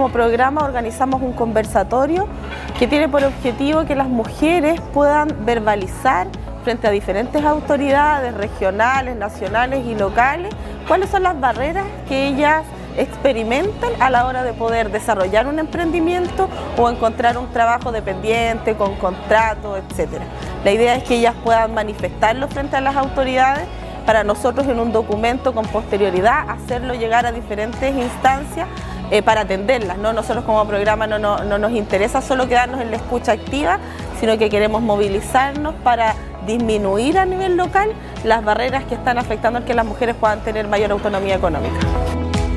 como programa organizamos un conversatorio que tiene por objetivo que las mujeres puedan verbalizar frente a diferentes autoridades regionales, nacionales y locales cuáles son las barreras que ellas experimentan a la hora de poder desarrollar un emprendimiento o encontrar un trabajo dependiente, con contrato, etc. La idea es que ellas puedan manifestarlo frente a las autoridades para nosotros en un documento con posterioridad hacerlo llegar a diferentes instancias eh, para atenderlas. ¿no? Nosotros como programa no, no nos interesa solo quedarnos en la escucha activa, sino que queremos movilizarnos para disminuir a nivel local las barreras que están afectando a que las mujeres puedan tener mayor autonomía económica.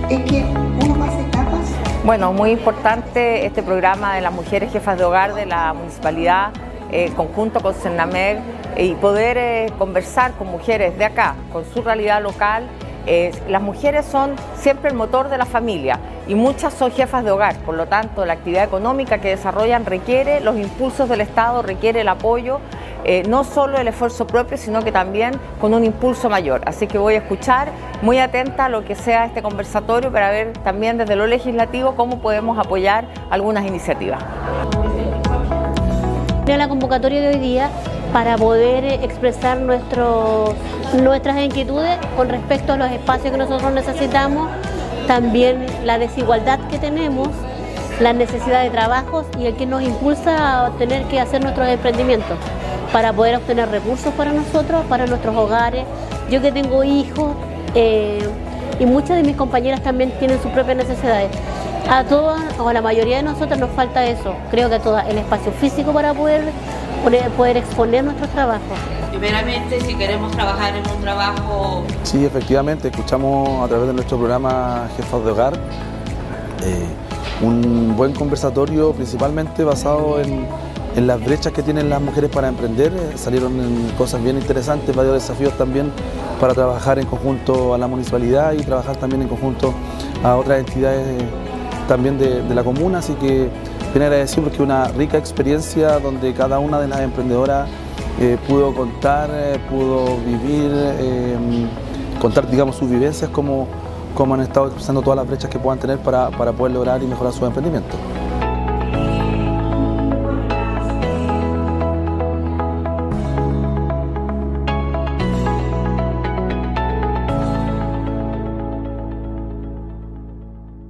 Es que uno pasa etapas. Bueno, muy importante este programa de las mujeres jefas de hogar de la municipalidad, eh, conjunto con Cernameg, y poder eh, conversar con mujeres de acá, con su realidad local. Eh, las mujeres son siempre el motor de la familia y muchas son jefas de hogar, por lo tanto la actividad económica que desarrollan requiere los impulsos del Estado, requiere el apoyo eh, no solo el esfuerzo propio, sino que también con un impulso mayor. Así que voy a escuchar muy atenta lo que sea este conversatorio para ver también desde lo legislativo cómo podemos apoyar algunas iniciativas. La convocatoria de hoy día para poder expresar nuestras inquietudes con respecto a los espacios que nosotros necesitamos, también la desigualdad que tenemos, la necesidad de trabajos y el que nos impulsa a tener que hacer nuestros emprendimientos para poder obtener recursos para nosotros, para nuestros hogares. Yo que tengo hijos eh, y muchas de mis compañeras también tienen sus propias necesidades. A todas o a la mayoría de nosotros nos falta eso, creo que a todas, el espacio físico para poder, poder exponer nuestros trabajos. Primeramente, si queremos trabajar en un trabajo... Sí, efectivamente, escuchamos a través de nuestro programa Jefas de Hogar eh, un buen conversatorio principalmente basado en en las brechas que tienen las mujeres para emprender. Salieron cosas bien interesantes, varios desafíos también para trabajar en conjunto a la municipalidad y trabajar también en conjunto a otras entidades eh, también de, la comuna. Así que bien agradecido porque una rica experiencia donde cada una de las emprendedoras eh, pudo contar, pudo vivir, contar digamos sus vivencias como, como han estado expresando todas las brechas que puedan tener para, para poder lograr y mejorar su emprendimiento.